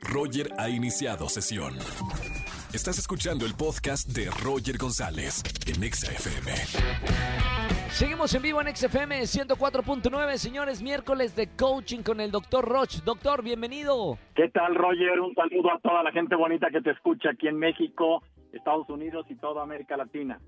Roger ha iniciado sesión. Estás escuchando el podcast de Roger González en Exa FM. Seguimos en vivo en XFM 104.9, señores, miércoles de coaching con el doctor Roch. Doctor, bienvenido. ¿Qué tal, Roger? Un saludo a toda la gente bonita que te escucha aquí en México, Estados Unidos y toda América Latina.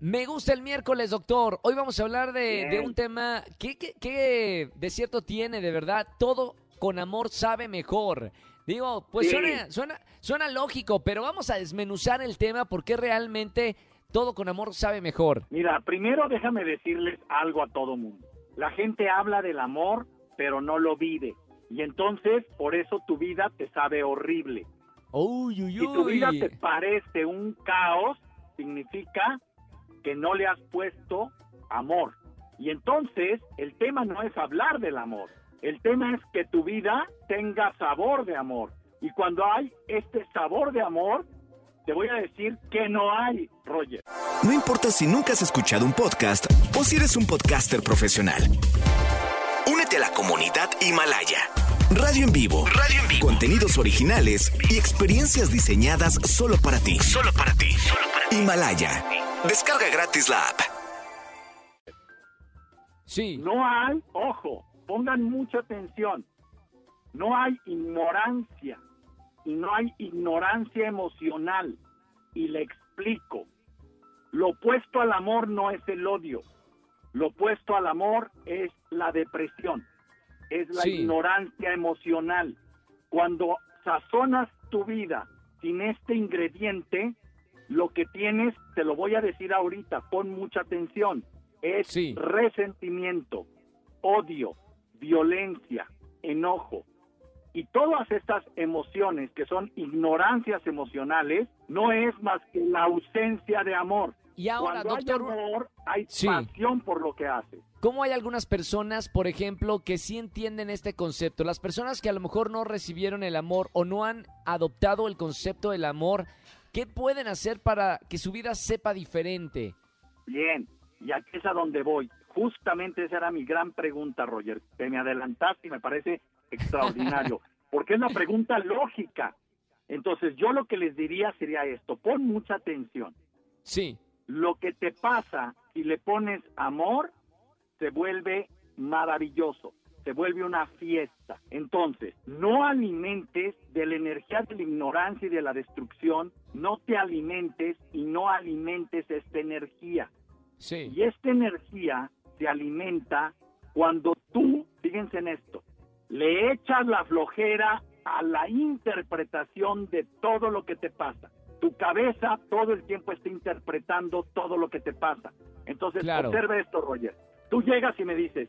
Me gusta el miércoles, doctor. Hoy vamos a hablar de, de un tema que, que, que de cierto tiene, de verdad. Todo con amor sabe mejor. Digo, pues Sí. suena, suena, suena lógico, pero vamos a desmenuzar el tema porque realmente todo con amor sabe mejor. Mira, primero déjame decirles algo a todo mundo. La gente habla del amor, pero no lo vive. Y entonces, por eso tu vida te sabe horrible. Uy, uy, Si tu vida te parece un caos, significa que no le has puesto amor. Y entonces, el tema no es hablar del amor. El tema es que tu vida tenga sabor de amor. Y cuando hay este sabor de amor, te voy a decir que no hay, Roger. No importa si nunca has escuchado un podcast o si eres un podcaster profesional. Únete a la comunidad Himalaya. Radio en vivo. Radio en vivo. Contenidos originales y experiencias diseñadas solo para ti. Solo para ti. Himalaya. Descarga gratis la app. Sí, No hay, ojo, pongan mucha atención, no hay ignorancia y no hay ignorancia emocional. Y le explico, lo opuesto al amor no es el odio, lo opuesto al amor es la depresión, es la Sí. ignorancia emocional. Cuando sazonas tu vida sin este ingrediente, lo que tienes, te lo voy a decir ahorita, pon mucha atención, es Sí. resentimiento, odio, violencia, enojo. Y todas estas emociones que son ignorancias emocionales no es más que la ausencia de amor. y ahora, Cuando doctor, hay amor, hay Sí. pasión por lo que haces. ¿cómo hay algunas personas, por ejemplo, que sí entienden este concepto? Las personas que a lo mejor no recibieron el amor o no han adoptado el concepto del amor, ¿qué pueden hacer para que su vida sepa diferente? Bien, y aquí es a donde voy. Justamente esa era mi gran pregunta, Roger. Te me adelantaste y me parece extraordinario, porque es la pregunta lógica. Entonces, yo lo que les diría sería esto, pon mucha atención. Sí, Lo que te pasa si le pones amor se vuelve maravilloso, se vuelve una fiesta. Entonces, no alimentes de la energía de la ignorancia y de la destrucción, no te alimentes y no alimentes esta energía. sí. Y esta energía se alimenta cuando tú, fíjense en esto, le echas la flojera a la interpretación de todo lo que te pasa. Tu cabeza todo el tiempo está interpretando todo lo que te pasa. Entonces, Claro. observa esto, Roger. Tú llegas y me dices,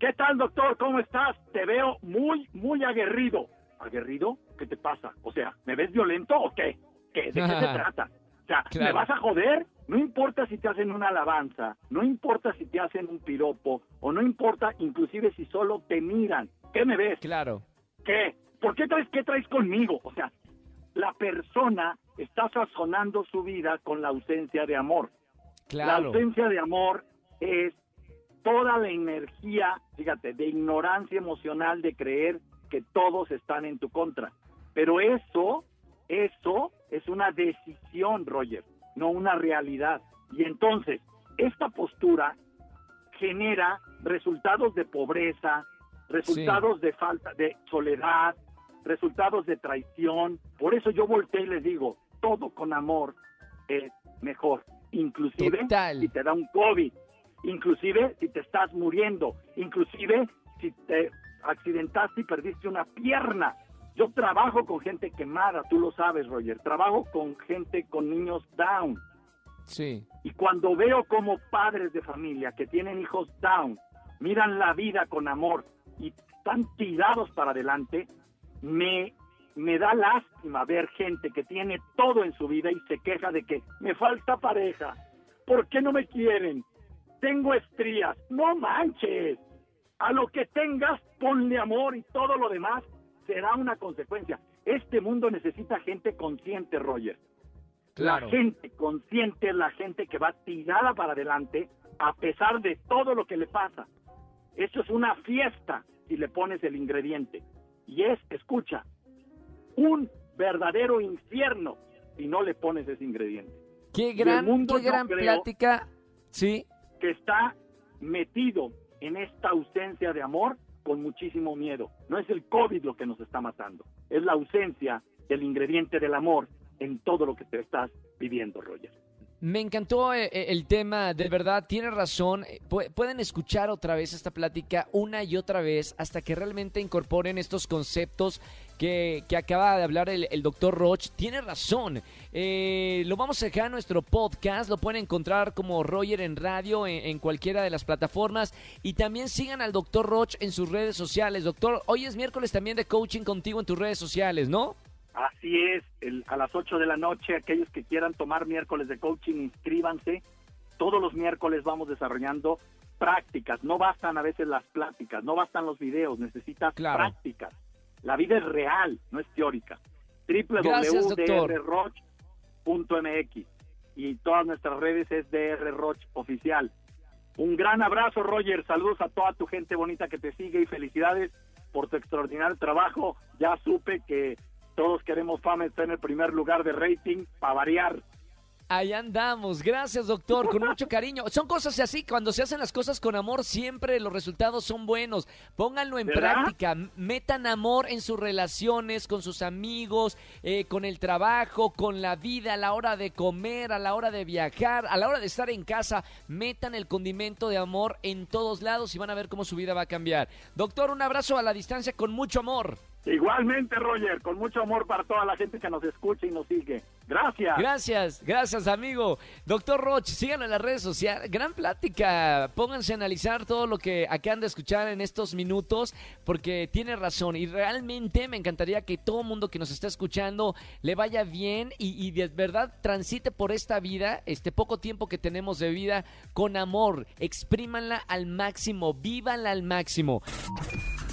¿qué tal, doctor? ¿Cómo estás? Te veo muy, muy aguerrido. ¿Aguerrido? ¿Qué te pasa? O sea, ¿me ves violento o qué? ¿Qué? ¿De qué se trata? O sea, ¿me vas a joder? No importa si te hacen una alabanza, no importa si te hacen un piropo, o no importa inclusive si solo te miran. ¿Qué me ves? Claro. ¿Qué? ¿Por qué traes, qué traes conmigo? O sea, la persona está sazonando su vida con la ausencia de amor. La Claro. ausencia de amor es toda la energía, fíjate, de ignorancia emocional de creer que todos están en tu contra. Pero eso, eso es una decisión, Roger, no una realidad. Y entonces, esta postura genera resultados de pobreza, resultados de falta de soledad, resultados de traición. Por eso yo volteé y les digo, todo con amor es mejor, inclusive Total. si te da un COVID, inclusive si te estás muriendo, inclusive si te accidentaste y perdiste una pierna. Yo trabajo con gente quemada, tú lo sabes, Roger. Trabajo con gente con niños down. Sí. Y cuando veo como padres de familia que tienen hijos down, miran la vida con amor y están tirados para adelante, me, me da lástima ver gente que tiene todo en su vida y se queja de que me falta pareja. ¿Por qué no me quieren? Tengo estrías. No manches. A lo que tengas, ponle amor y todo lo demás será una consecuencia. Este mundo necesita gente consciente, Roger. Claro. La gente consciente es la gente que va tirada para adelante a pesar de todo lo que le pasa. Esto es una fiesta si le pones el ingrediente. Y es, escucha, un verdadero infierno si no le pones ese ingrediente. Qué gran, mundo qué gran plática. Sí, Que está metido en esta ausencia de amor con muchísimo miedo. No es el COVID lo que nos está matando, es la ausencia del ingrediente del amor en todo lo que te estás viviendo, Roger. Me encantó eh, eh, el tema, de verdad, tiene razón. Pu- Pueden escuchar otra vez esta plática una y otra vez hasta que realmente incorporen estos conceptos que, que acaba de hablar el, el doctor Roch. Tiene razón. Eh, lo vamos a dejar en nuestro podcast. Lo pueden encontrar como Roger en radio en, en cualquiera de las plataformas. Y también sigan al doctor Roch en sus redes sociales. Doctor, hoy es miércoles también de coaching contigo en tus redes sociales, ¿no? Así es, el- a las 8 de la noche, aquellos que quieran tomar miércoles de coaching, inscríbanse. Todos los miércoles vamos desarrollando prácticas. No bastan a veces las pláticas, no bastan los videos, necesitas Claro. prácticas. La vida es real, no es teórica. Www.drroch.mx y todas nuestras redes es DR Roch Oficial. Un gran abrazo, Roger. Saludos a toda tu gente bonita que te sigue y felicidades por tu extraordinario trabajo. Ya supe que todos queremos fama estar en el primer lugar de rating para variar. Ahí andamos, gracias doctor, con mucho cariño. Son cosas así, cuando se hacen las cosas con amor, siempre los resultados son buenos. Pónganlo en ¿Verdad? práctica, metan amor en sus relaciones, con sus amigos, eh, con el trabajo, con la vida, a la hora de comer, a la hora de viajar, a la hora de estar en casa. Metan el condimento de amor en todos lados y van a ver cómo su vida va a cambiar. Doctor, un abrazo a la distancia con mucho amor. Igualmente, Roger, con mucho amor para toda la gente que nos escucha y nos sigue. Gracias. Gracias, gracias amigo. Doctor Roch, síganlo en las redes sociales. Gran plática. Pónganse a analizar todo lo que acaban de escuchar en estos minutos porque tiene razón y realmente me encantaría que todo mundo que nos está escuchando le vaya bien y, y de verdad transite por esta vida, este poco tiempo que tenemos de vida con amor. Exprímanla al máximo, vívanla al máximo.